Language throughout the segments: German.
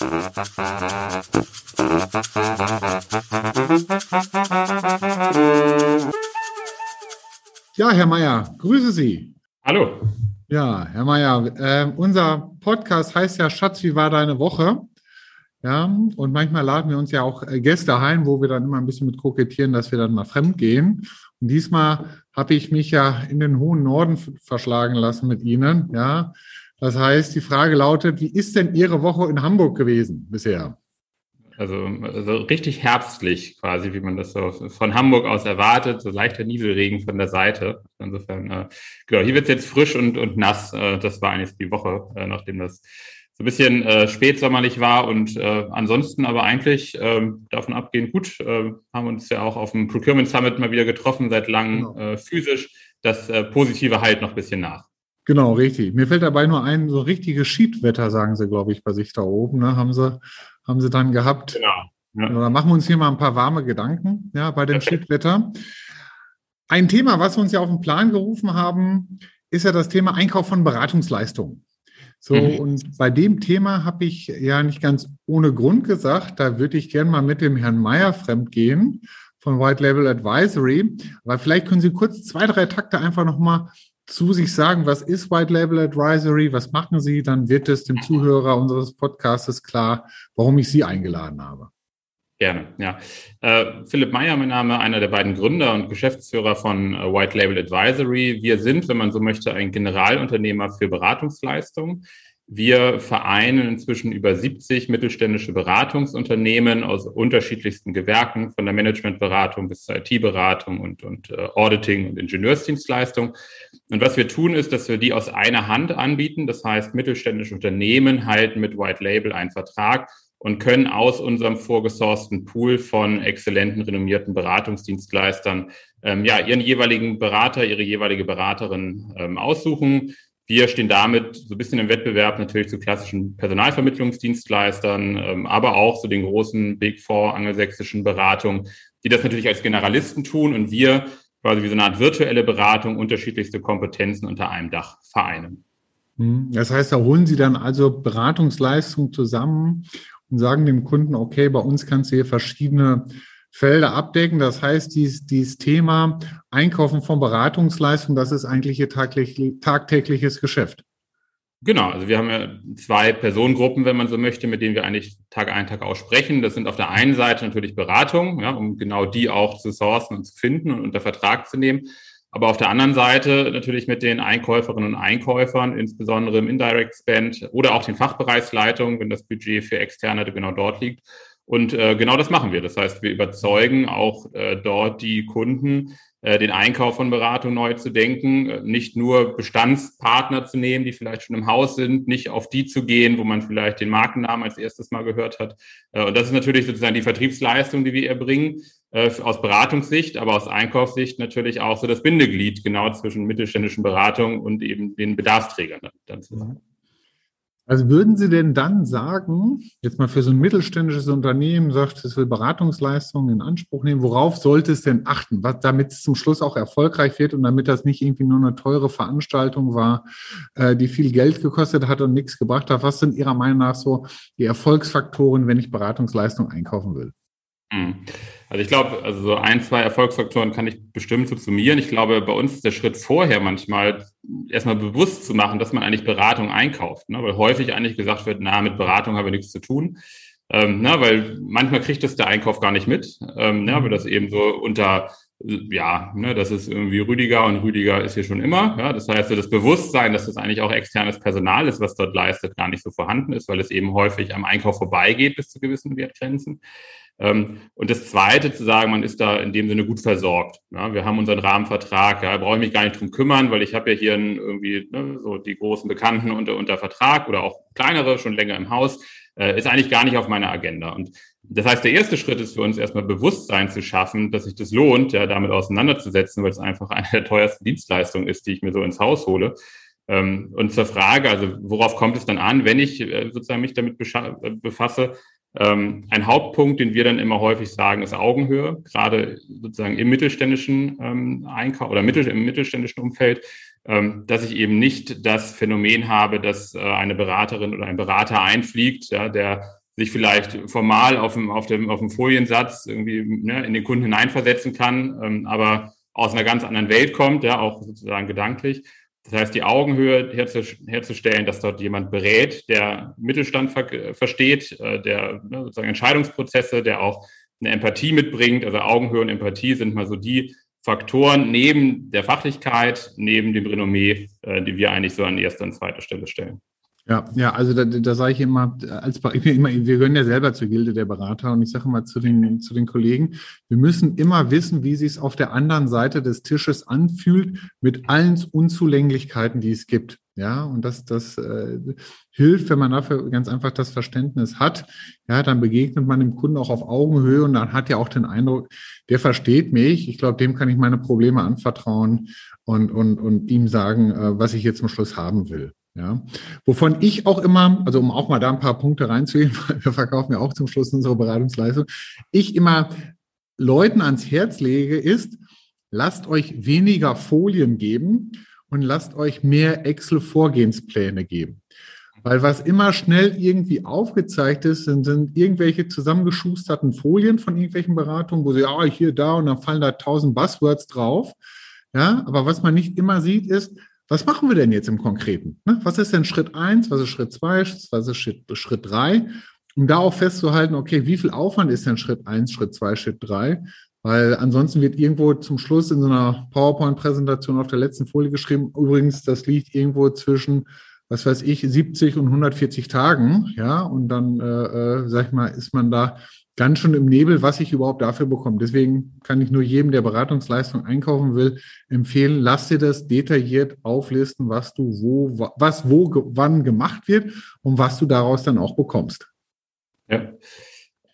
Ja, Herr Mayer, grüße Sie. Hallo. Ja, Herr Mayer, äh, unser Podcast heißt ja Schatz, wie war deine Woche? Ja, und manchmal laden wir uns ja auch äh, Gäste ein, wo wir dann immer ein bisschen mit kokettieren, dass wir dann mal fremd gehen. Und diesmal habe ich mich ja in den hohen Norden verschlagen lassen mit Ihnen. Ja, das heißt, die Frage lautet, wie ist denn Ihre Woche in Hamburg gewesen bisher? Also, also richtig herbstlich quasi, wie man das so von Hamburg aus erwartet, so leichter Nieselregen von der Seite. Insofern, äh, genau, hier wird es jetzt frisch und, und nass. Äh, das war eigentlich die Woche, äh, nachdem das so ein bisschen äh, spätsommerlich war und äh, ansonsten aber eigentlich äh, davon abgehend gut. Äh, haben uns ja auch auf dem Procurement Summit mal wieder getroffen, seit langem genau. äh, physisch. Das äh, Positive halt noch ein bisschen nach. Genau, richtig. Mir fällt dabei nur ein, so richtiges Schiedwetter, sagen sie, glaube ich, bei sich da oben. Ne? Haben sie haben sie dann gehabt. Genau. Ja. Da machen wir uns hier mal ein paar warme Gedanken ja, bei dem Schiedwetter. Ein Thema, was wir uns ja auf den Plan gerufen haben, ist ja das Thema Einkauf von Beratungsleistungen. So, mhm. und bei dem Thema habe ich ja nicht ganz ohne Grund gesagt, da würde ich gerne mal mit dem Herrn Meyer fremdgehen von White Label Advisory. Aber vielleicht können Sie kurz zwei, drei Takte einfach nochmal zu sich sagen, was ist White Label Advisory, was machen Sie, dann wird es dem Zuhörer unseres Podcasts klar, warum ich Sie eingeladen habe. Gerne, ja. Äh, Philipp Meyer, mein Name, einer der beiden Gründer und Geschäftsführer von äh, White Label Advisory. Wir sind, wenn man so möchte, ein Generalunternehmer für Beratungsleistungen. Wir vereinen inzwischen über 70 mittelständische Beratungsunternehmen aus unterschiedlichsten Gewerken, von der Managementberatung bis zur IT-Beratung und, und äh, Auditing und Ingenieursdienstleistung. Und was wir tun, ist, dass wir die aus einer Hand anbieten. Das heißt, mittelständische Unternehmen halten mit White Label einen Vertrag und können aus unserem vorgesourcten Pool von exzellenten, renommierten Beratungsdienstleistern ähm, ja, ihren jeweiligen Berater, ihre jeweilige Beraterin ähm, aussuchen wir stehen damit so ein bisschen im Wettbewerb natürlich zu klassischen Personalvermittlungsdienstleistern, ähm, aber auch zu den großen Big Four angelsächsischen Beratungen, die das natürlich als Generalisten tun und wir quasi wie so eine Art virtuelle Beratung unterschiedlichste Kompetenzen unter einem Dach vereinen. Hm, das heißt, da holen Sie dann also Beratungsleistungen zusammen und sagen dem Kunden, okay, bei uns kannst du hier verschiedene Felder abdecken. Das heißt, dieses, dieses Thema Einkaufen von Beratungsleistungen, das ist eigentlich ihr tagtäglich, tagtägliches Geschäft. Genau, also wir haben ja zwei Personengruppen, wenn man so möchte, mit denen wir eigentlich Tag ein, Tag aus sprechen. Das sind auf der einen Seite natürlich Beratungen, ja, um genau die auch zu sourcen und zu finden und unter Vertrag zu nehmen. Aber auf der anderen Seite natürlich mit den Einkäuferinnen und Einkäufern, insbesondere im Indirect Spend oder auch den Fachbereichsleitungen, wenn das Budget für Externe genau dort liegt, und äh, genau das machen wir. Das heißt, wir überzeugen auch äh, dort die Kunden, äh, den Einkauf von Beratung neu zu denken, äh, nicht nur Bestandspartner zu nehmen, die vielleicht schon im Haus sind, nicht auf die zu gehen, wo man vielleicht den Markennamen als erstes mal gehört hat. Äh, und das ist natürlich sozusagen die Vertriebsleistung, die wir erbringen, äh, aus Beratungssicht, aber aus Einkaufssicht natürlich auch so das Bindeglied genau zwischen mittelständischen Beratungen und eben den Bedarfsträgern dann zusammen. Also würden Sie denn dann sagen, jetzt mal für so ein mittelständisches Unternehmen sagt, es will Beratungsleistungen in Anspruch nehmen, worauf sollte es denn achten, was, damit es zum Schluss auch erfolgreich wird und damit das nicht irgendwie nur eine teure Veranstaltung war, äh, die viel Geld gekostet hat und nichts gebracht hat? Was sind Ihrer Meinung nach so die Erfolgsfaktoren, wenn ich Beratungsleistung einkaufen will? Mhm. Also ich glaube, also so ein, zwei Erfolgsfaktoren kann ich bestimmt subsumieren. Ich glaube, bei uns ist der Schritt vorher manchmal erstmal bewusst zu machen, dass man eigentlich Beratung einkauft. Ne? Weil häufig eigentlich gesagt wird, na, mit Beratung haben wir nichts zu tun. Ähm, na, weil manchmal kriegt es der Einkauf gar nicht mit, ähm, ne, weil das eben so unter, ja, ne, das ist irgendwie Rüdiger und Rüdiger ist hier schon immer. Ja, das heißt, so das Bewusstsein, dass das eigentlich auch externes Personal ist, was dort leistet, gar nicht so vorhanden ist, weil es eben häufig am Einkauf vorbeigeht bis zu gewissen Wertgrenzen. Ähm, und das Zweite zu sagen, man ist da in dem Sinne gut versorgt. Wir haben unseren Rahmenvertrag, ja, brauche ich mich gar nicht drum kümmern, weil ich habe ja hier irgendwie ne, so die großen Bekannten unter, unter Vertrag oder auch kleinere schon länger im Haus, äh, ist eigentlich gar nicht auf meiner Agenda. Und das heißt, der erste Schritt ist für uns erstmal Bewusstsein zu schaffen, dass sich das lohnt, ja, damit auseinanderzusetzen, weil es einfach eine der teuersten Dienstleistungen ist, die ich mir so ins Haus hole. Ähm, und zur Frage, also worauf kommt es dann an, wenn ich äh, sozusagen mich damit befasse, ähm, ein Hauptpunkt, den wir dann immer häufig sagen, ist Augenhöhe, gerade sozusagen im mittelständischen ähm, Einkauf oder im mittelständischen Umfeld, ähm, dass ich eben nicht das Phänomen habe, dass äh, eine Beraterin oder ein Berater einfliegt, ja, der sich vielleicht formal auf dem, auf dem, auf dem Foliensatz irgendwie ne, in den Kunden hineinversetzen kann, ähm, aber aus einer ganz anderen Welt kommt, ja, auch sozusagen gedanklich. Das heißt, die Augenhöhe herzustellen, dass dort jemand berät, der Mittelstand ver versteht, äh, der ne, sozusagen Entscheidungsprozesse, der auch eine Empathie mitbringt. Also Augenhöhe und Empathie sind mal so die Faktoren neben der Fachlichkeit, neben dem Renommee, äh, die wir eigentlich so an erster und zweiter Stelle stellen. Ja, ja, also da, da sage ich immer, als ich immer, wir gehören ja selber zur Gilde der Berater und ich sage immer zu den, zu den Kollegen, wir müssen immer wissen, wie sich es auf der anderen Seite des Tisches anfühlt, mit allen Unzulänglichkeiten, die es gibt. Ja, und das, das äh, hilft, wenn man dafür ganz einfach das Verständnis hat. Ja, dann begegnet man dem Kunden auch auf Augenhöhe und dann hat er auch den Eindruck, der versteht mich. Ich glaube, dem kann ich meine Probleme anvertrauen und, und, und ihm sagen, äh, was ich jetzt zum Schluss haben will. Ja, wovon ich auch immer, also um auch mal da ein paar Punkte reinzugehen, weil wir verkaufen ja auch zum Schluss unsere Beratungsleistung, ich immer Leuten ans Herz lege, ist, lasst euch weniger Folien geben und lasst euch mehr Excel-Vorgehenspläne geben. Weil was immer schnell irgendwie aufgezeigt ist, sind, sind irgendwelche zusammengeschusterten Folien von irgendwelchen Beratungen, wo sie, ja, hier, da, und dann fallen da tausend Buzzwords drauf. Ja, aber was man nicht immer sieht, ist, was machen wir denn jetzt im Konkreten? Ne? Was ist denn Schritt eins? Was ist Schritt zwei? Was ist Schritt, Schritt drei? Um da auch festzuhalten, okay, wie viel Aufwand ist denn Schritt eins, Schritt zwei, Schritt drei? Weil ansonsten wird irgendwo zum Schluss in so einer PowerPoint-Präsentation auf der letzten Folie geschrieben, übrigens, das liegt irgendwo zwischen, was weiß ich, 70 und 140 Tagen, ja, und dann, äh, äh, sag ich mal, ist man da ganz schön im Nebel, was ich überhaupt dafür bekomme. Deswegen kann ich nur jedem, der Beratungsleistung einkaufen will, empfehlen, lass dir das detailliert auflisten, was du wo, was wo, wann gemacht wird und was du daraus dann auch bekommst. Ja.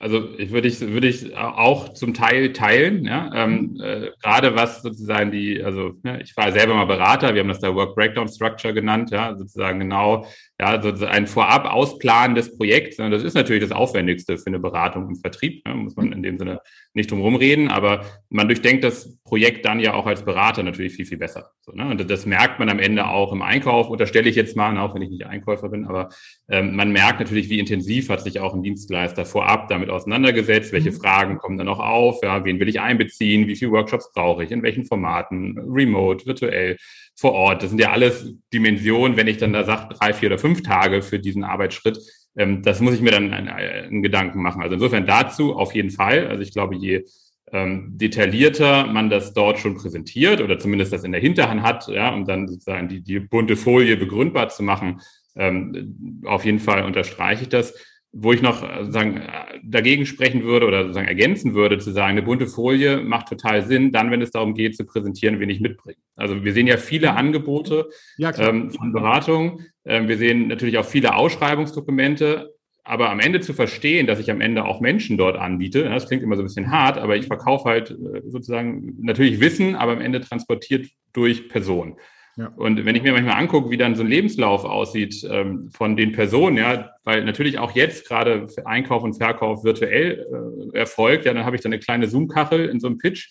Also ich würde ich würde ich auch zum Teil teilen, ja. Ähm, äh, gerade was sozusagen die, also ja, ich war selber mal Berater, wir haben das da Work Breakdown Structure genannt, ja, sozusagen genau ja, also ein vorab Ausplanen des Projekts, ne, das ist natürlich das Aufwendigste für eine Beratung und Vertrieb, ne, muss man in dem Sinne nicht drum reden, aber man durchdenkt das Projekt dann ja auch als Berater natürlich viel, viel besser. So, ne? Und das merkt man am Ende auch im Einkauf, unterstelle ich jetzt mal, ne, auch wenn ich nicht Einkäufer bin, aber ähm, man merkt natürlich, wie intensiv hat sich auch ein Dienstleister vorab damit auseinandergesetzt, welche mhm. Fragen kommen dann noch auf, ja, wen will ich einbeziehen, wie viele Workshops brauche ich, in welchen Formaten, remote, virtuell vor Ort. Das sind ja alles Dimensionen, wenn ich dann da sage, drei, vier oder fünf Tage für diesen Arbeitsschritt. Ähm, das muss ich mir dann einen, Gedanken machen. Also insofern dazu auf jeden Fall. Also ich glaube, je ähm, detaillierter man das dort schon präsentiert oder zumindest das in der Hinterhand hat, ja, um dann sozusagen die, die bunte Folie begründbar zu machen, ähm, auf jeden Fall unterstreiche ich das wo ich noch äh, sagen, äh, dagegen sprechen würde oder sozusagen ergänzen würde, zu sagen, eine bunte Folie macht total Sinn, dann, wenn es darum geht, zu präsentieren, wen ich mitbringe. Also wir sehen ja viele mhm. Angebote ja, ähm, von Beratung. Ähm, wir sehen natürlich auch viele Ausschreibungsdokumente. Aber am Ende zu verstehen, dass ich am Ende auch Menschen dort anbiete, das klingt immer so ein bisschen hart, aber ich verkaufe halt äh, sozusagen natürlich Wissen, aber am Ende transportiert durch Personen. Ja. Und wenn ich mir manchmal angucke, wie dann so ein Lebenslauf aussieht ähm, von den Personen, ja, weil natürlich auch jetzt gerade Einkauf und Verkauf virtuell äh, erfolgt, ja, dann habe ich dann eine kleine Zoom-Kachel in so einem Pitch.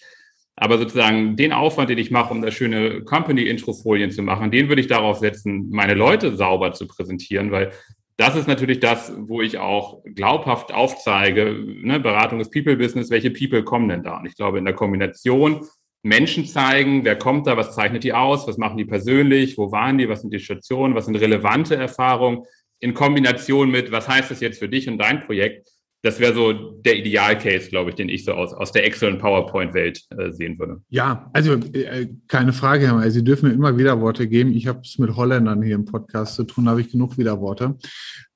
Aber sozusagen den Aufwand, den ich mache, um da schöne Company-Intro-Folien zu machen, den würde ich darauf setzen, meine Leute sauber zu präsentieren, weil das ist natürlich das, wo ich auch glaubhaft aufzeige, ne, Beratung ist People-Business, welche People kommen denn da? Und ich glaube, in der Kombination Menschen zeigen, wer kommt da, was zeichnet die aus, was machen die persönlich, wo waren die, was sind die Stationen, was sind relevante Erfahrungen in Kombination mit, was heißt das jetzt für dich und dein Projekt. Das wäre so der Idealcase, glaube ich, den ich so aus, aus der Excel- und PowerPoint-Welt äh, sehen würde. Ja, also äh, keine Frage, Herr May. Sie dürfen mir immer Widerworte geben. Ich habe es mit Holländern hier im Podcast zu tun, habe ich genug Widerworte.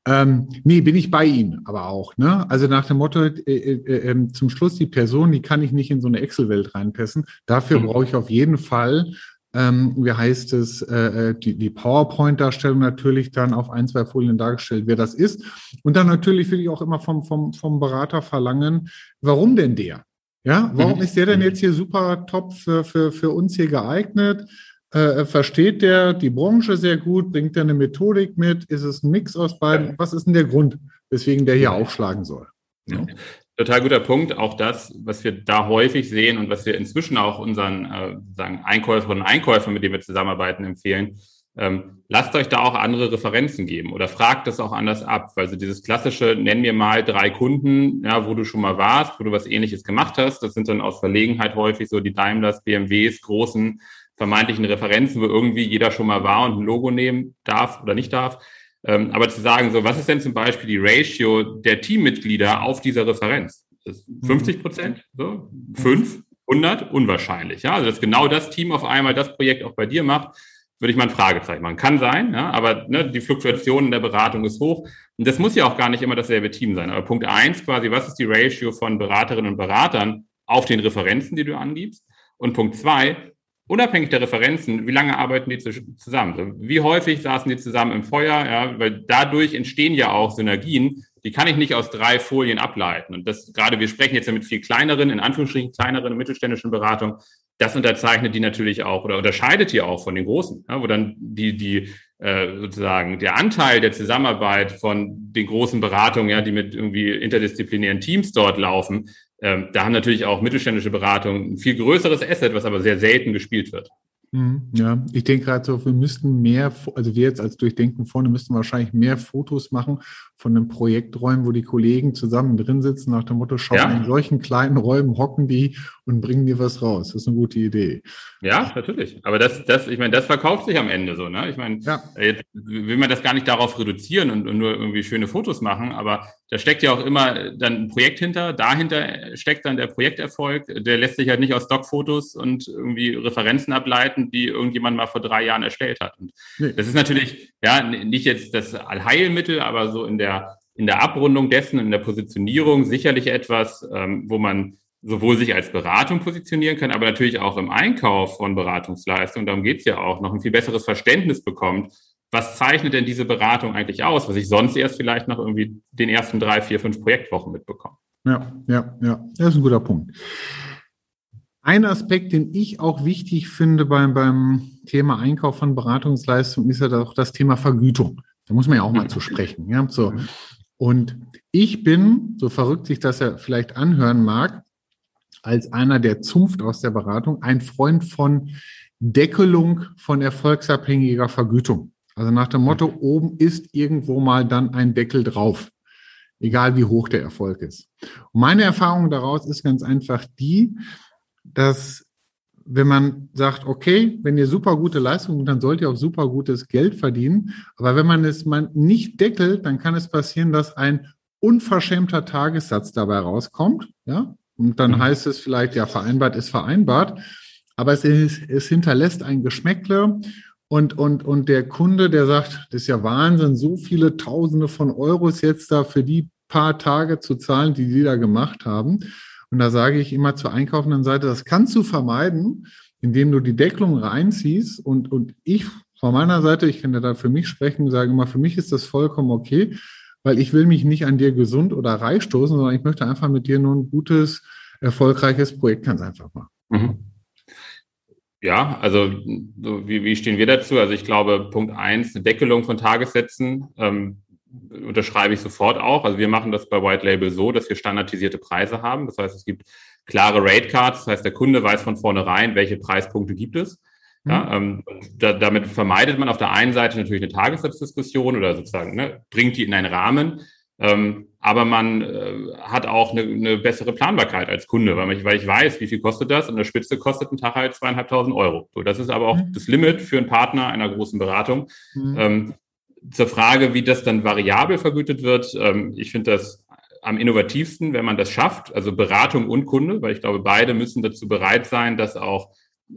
Ähm, nee, bin ich bei Ihnen, aber auch. Ne? Also nach dem Motto, äh, äh, äh, ähm, zum Schluss die Person, die kann ich nicht in so eine Excel-Welt reinpassen. Dafür mhm. brauche ich auf jeden Fall, ähm, wie heißt es, äh, äh die, die PowerPoint-Darstellung natürlich dann auf ein, zwei Folien dargestellt, wer das ist. Und dann natürlich will ich auch immer vom, vom, vom Berater verlangen, warum denn der? Ja, warum mhm. ist der denn jetzt hier super top für, für, für uns hier geeignet? Äh, versteht der die Branche sehr gut? Bringt er eine Methodik mit? Ist es ein Mix aus beiden? Was ist denn der Grund, weswegen der hier aufschlagen soll? Ja. Total guter Punkt. Auch das, was wir da häufig sehen und was wir inzwischen auch unseren äh, sagen Einkäuferinnen und Einkäufern, mit denen wir zusammenarbeiten, empfehlen, ähm, lasst euch da auch andere Referenzen geben oder fragt das auch anders ab. weil so dieses klassische, nenn mir mal drei Kunden, ja, wo du schon mal warst, wo du was ähnliches gemacht hast. Das sind dann aus Verlegenheit häufig so die Daimlers, BMWs, großen vermeintlichen Referenzen, wo irgendwie jeder schon mal war und ein Logo nehmen darf oder nicht darf. Ähm, aber zu sagen, so, was ist denn zum Beispiel die Ratio der Teammitglieder auf dieser Referenz? 50 Prozent? So? 5? 100? Unwahrscheinlich. Ja? Also, dass genau das Team auf einmal das Projekt auch bei dir macht, würde ich mal ein Fragezeichen machen. Kann sein, ja, aber ne, die Fluktuation in der Beratung ist hoch. Und das muss ja auch gar nicht immer dasselbe Team sein. Aber Punkt eins quasi, was ist die Ratio von Beraterinnen und Beratern auf den Referenzen, die du angibst? Und Punkt zwei, unabhängig der Referenzen, wie lange arbeiten die zusammen? Wie häufig saßen die zusammen im Feuer? Ja, weil dadurch entstehen ja auch Synergien, die kann ich nicht aus drei Folien ableiten. Und das gerade, wir sprechen jetzt ja mit viel kleineren, in Anführungsstrichen kleineren mittelständischen Beratungen. Das unterzeichnet die natürlich auch oder unterscheidet die auch von den großen, ja, wo dann die, die äh, sozusagen der Anteil der Zusammenarbeit von den großen Beratungen, ja, die mit irgendwie interdisziplinären Teams dort laufen, ähm, da haben natürlich auch mittelständische Beratungen ein viel größeres Asset, was aber sehr selten gespielt wird. Mhm, ja, ich denke gerade so, wir müssten mehr, also wir jetzt als Durchdenken vorne müssten wahrscheinlich mehr Fotos machen von den Projekträumen, wo die Kollegen zusammen drin sitzen, nach dem Motto, schauen, ja. in solchen kleinen Räumen hocken die und bringen dir was raus. Das ist eine gute Idee. Ja, natürlich. Aber das, das, ich meine, das verkauft sich am Ende so, ne? Ich meine, ja. jetzt will man das gar nicht darauf reduzieren und, und nur irgendwie schöne Fotos machen, aber da steckt ja auch immer dann ein Projekt hinter. Dahinter steckt dann der Projekterfolg. Der lässt sich halt nicht aus Stockfotos und irgendwie Referenzen ableiten, die irgendjemand mal vor drei Jahren erstellt hat. Und nee. das ist natürlich, ja, nicht jetzt das Allheilmittel, aber so in der in der Abrundung dessen, in der Positionierung sicherlich etwas, ähm, wo man sowohl sich als Beratung positionieren kann, aber natürlich auch im Einkauf von Beratungsleistungen, darum geht es ja auch, noch ein viel besseres Verständnis bekommt, was zeichnet denn diese Beratung eigentlich aus, was ich sonst erst vielleicht noch irgendwie den ersten drei, vier, fünf Projektwochen mitbekomme. Ja, ja, ja, das ist ein guter Punkt. Ein Aspekt, den ich auch wichtig finde beim, beim Thema Einkauf von Beratungsleistungen, ist ja auch das Thema Vergütung. Da muss man ja auch mal zu sprechen. Ja? So. Und ich bin, so verrückt sich das ja vielleicht anhören mag, als einer der Zunft aus der Beratung, ein Freund von Deckelung von erfolgsabhängiger Vergütung. Also nach dem Motto, oben ist irgendwo mal dann ein Deckel drauf, egal wie hoch der Erfolg ist. Und meine Erfahrung daraus ist ganz einfach die, dass wenn man sagt, okay, wenn ihr super gute Leistungen, dann sollt ihr auch super gutes Geld verdienen. Aber wenn man es mal nicht deckelt, dann kann es passieren, dass ein unverschämter Tagessatz dabei rauskommt. Ja, und dann mhm. heißt es vielleicht, ja, vereinbart ist vereinbart. Aber es, ist, es hinterlässt ein Geschmäckle. Und, und, und der Kunde, der sagt, das ist ja Wahnsinn, so viele Tausende von Euros jetzt da für die paar Tage zu zahlen, die die da gemacht haben. Und da sage ich immer zur einkaufenden Seite, das kannst du vermeiden, indem du die Deckelung reinziehst. Und, und ich von meiner Seite, ich kann ja da für mich sprechen, sage immer, für mich ist das vollkommen okay, weil ich will mich nicht an dir gesund oder reich stoßen, sondern ich möchte einfach mit dir nur ein gutes, erfolgreiches Projekt ganz einfach machen. Mhm. Ja, also so wie, wie stehen wir dazu? Also ich glaube, Punkt eins, eine Deckelung von Tagessätzen. Ähm, unterschreibe ich sofort auch. Also wir machen das bei White Label so, dass wir standardisierte Preise haben. Das heißt, es gibt klare Rate Cards. Das heißt, der Kunde weiß von vornherein, welche Preispunkte gibt es. Ja, mhm. ähm, da, damit vermeidet man auf der einen Seite natürlich eine Tagessatzdiskussion oder sozusagen ne, bringt die in einen Rahmen. Ähm, aber man äh, hat auch eine, eine, bessere Planbarkeit als Kunde, weil, ich, weil ich weiß, wie viel kostet das und der Spitze kostet ein Tag halt zweieinhalbtausend Euro. So, das ist aber auch mhm. das Limit für einen Partner einer großen Beratung. Mhm. Ähm, zur Frage, wie das dann variabel vergütet wird, ähm, ich finde das am innovativsten, wenn man das schafft, also Beratung und Kunde, weil ich glaube, beide müssen dazu bereit sein, das auch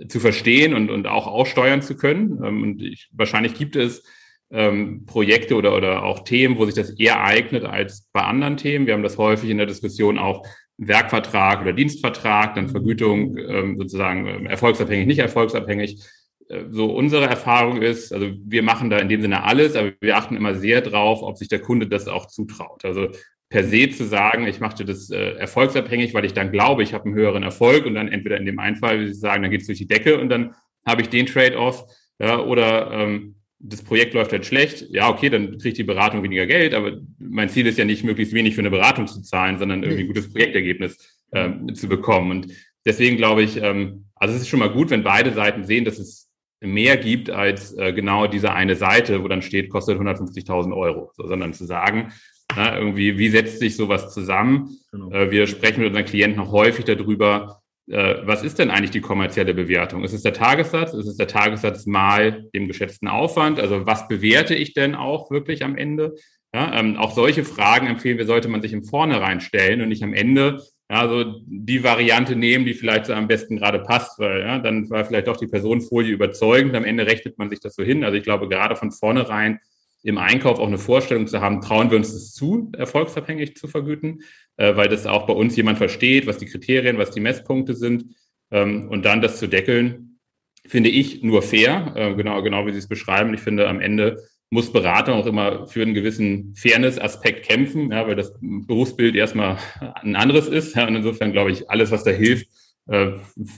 zu verstehen und, und auch aussteuern zu können. Ähm, und ich, wahrscheinlich gibt es ähm, Projekte oder, oder auch Themen, wo sich das eher eignet als bei anderen Themen. Wir haben das häufig in der Diskussion auch Werkvertrag oder Dienstvertrag, dann Vergütung ähm, sozusagen ähm, erfolgsabhängig, nicht erfolgsabhängig. Äh, so unsere Erfahrung ist, also wir machen da in dem Sinne alles, aber wir achten immer sehr drauf, ob sich der Kunde das auch zutraut. Also per se zu sagen, ich mache das äh, erfolgsabhängig, weil ich dann glaube, ich habe einen höheren Erfolg und dann entweder in dem einen Fall, wie Sie sagen, dann geht es durch die Decke und dann habe ich den Trade-off ja, oder ähm, das Projekt läuft halt schlecht, ja, okay, dann kriegt die Beratung weniger Geld, aber mein Ziel ist ja nicht, möglichst wenig für eine Beratung zu zahlen, sondern irgendwie ein gutes Projektergebnis ähm, zu bekommen. Und deswegen glaube ich, ähm, also es ist schon mal gut, wenn beide Seiten sehen, dass es mehr gibt als äh, genau diese eine Seite, wo dann steht, kostet 150.000 Euro, so, sondern zu sagen, na, irgendwie, wie setzt sich sowas zusammen? Genau. Äh, wir sprechen mit unseren Klienten noch häufig darüber, äh, was ist denn eigentlich die kommerzielle Bewertung? Ist es der Tagessatz? Ist es der Tagessatz mal dem geschätzten Aufwand? Also was bewerte ich denn auch wirklich am Ende? Ja, ähm, auch solche Fragen empfehlen wir, sollte man sich im Vornherein stellen und nicht am Ende ja, so die Variante nehmen, die vielleicht so am besten gerade passt, weil ja, dann war vielleicht doch die Personenfolie überzeugend. Am Ende rechnet man sich das so hin. Also ich glaube, gerade von vornherein im Einkauf auch eine Vorstellung zu haben, trauen wir uns das zu, erfolgsabhängig zu vergüten, äh, weil das auch bei uns jemand versteht, was die Kriterien, was die Messpunkte sind. Ähm, und dann das zu deckeln, finde ich nur fair, äh, genau, genau wie Sie es beschreiben. Ich finde, am Ende muss Beratung auch immer für einen gewissen Fairness-Aspekt kämpfen, ja, weil das Berufsbild erstmal ein anderes ist. Ja, und insofern glaube ich, alles, was da hilft, äh,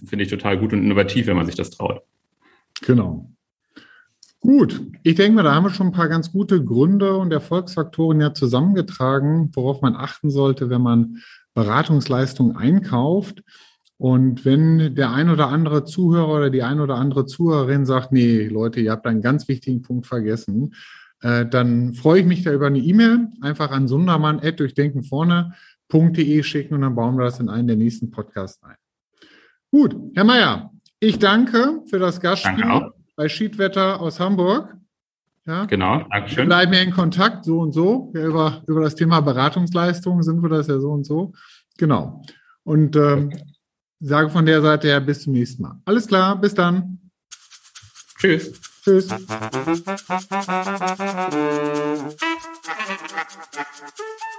finde ich total gut und innovativ, wenn man sich das traut. Genau. Gut, ich denke mal, da haben wir schon ein paar ganz gute Gründe und Erfolgsfaktoren ja zusammengetragen, worauf man achten sollte, wenn man Beratungsleistungen einkauft. Und wenn der ein oder andere Zuhörer oder die ein oder andere Zuhörerin sagt, nee, Leute, ihr habt einen ganz wichtigen Punkt vergessen, äh, dann freue ich mich da über eine E-Mail, einfach an sundermann.durchdenkenvorne.de schicken und dann bauen wir das in einen der nächsten Podcasts ein. Gut, Herr Mayer, ich danke für das Gastspiel bei Schiedwetter aus Hamburg. Ja, genau, Dankeschön. Wir bleiben ja in Kontakt, so und so. Ja, über, über das Thema Beratungsleistungen sind wir das ja so und so. Genau. Und ähm, sage von der Seite her bis zum nächsten Mal. Alles klar, bis dann. Tschüss. Tschüss.